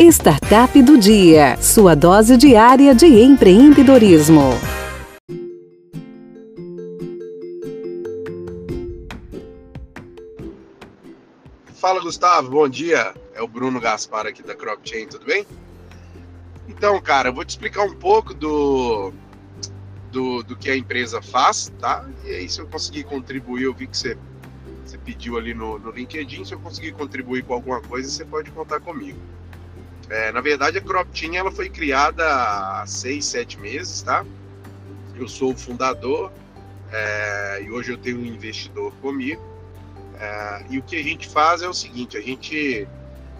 Startup do Dia, sua dose diária de empreendedorismo. Fala Gustavo, bom dia. É o Bruno Gaspar aqui da CropChain, tudo bem? Então, cara, eu vou te explicar um pouco do, do, do que a empresa faz, tá? E aí, se eu conseguir contribuir, eu vi que você, você pediu ali no, no LinkedIn, se eu conseguir contribuir com alguma coisa, você pode contar comigo. É, na verdade, a CropTeam ela foi criada há seis, sete meses, tá? Eu sou o fundador é, e hoje eu tenho um investidor comigo. É, e o que a gente faz é o seguinte: a gente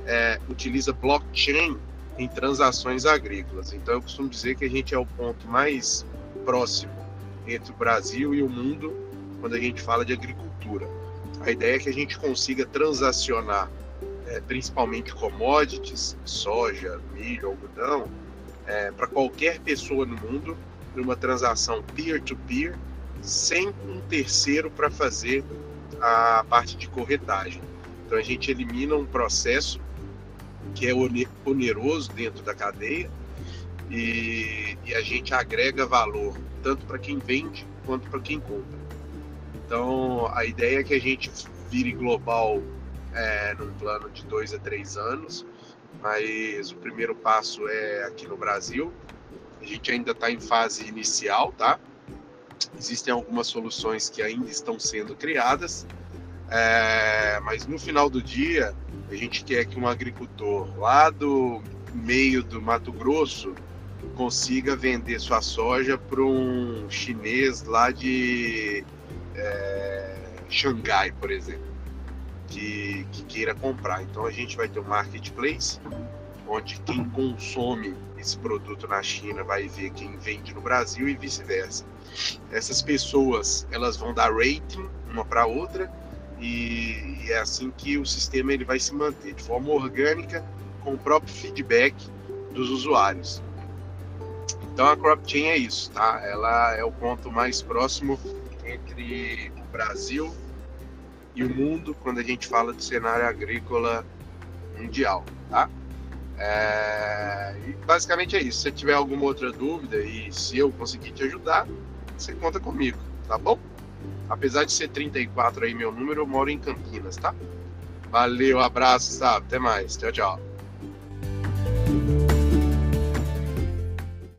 é, utiliza blockchain em transações agrícolas. Então, eu costumo dizer que a gente é o ponto mais próximo entre o Brasil e o mundo quando a gente fala de agricultura. A ideia é que a gente consiga transacionar é, principalmente commodities, soja, milho, algodão, é, para qualquer pessoa no mundo, numa transação peer-to-peer, -peer, sem um terceiro para fazer a parte de corretagem. Então a gente elimina um processo que é oneroso dentro da cadeia e, e a gente agrega valor tanto para quem vende quanto para quem compra. Então a ideia é que a gente vire global é, num plano de dois a três anos, mas o primeiro passo é aqui no Brasil. A gente ainda está em fase inicial, tá? Existem algumas soluções que ainda estão sendo criadas, é, mas no final do dia a gente quer que um agricultor lá do meio do Mato Grosso consiga vender sua soja para um chinês lá de é, Xangai, por exemplo que, que queira comprar. Então a gente vai ter um marketplace onde quem consome esse produto na China vai ver quem vende no Brasil e vice-versa. Essas pessoas elas vão dar rating uma para outra e, é assim que o sistema ele vai se manter de forma orgânica com o próprio feedback dos usuários. Então a CropChain é isso, tá? Ela é o ponto mais próximo entre o Brasil e o mundo quando a gente fala de cenário agrícola mundial, tá? É, e basicamente é isso. Se tiver alguma outra dúvida e se eu conseguir te ajudar, você conta comigo, tá bom? Apesar de ser 34 aí meu número, eu moro em Campinas, tá? Valeu, abraço, sabe? Até mais. Tchau, tchau.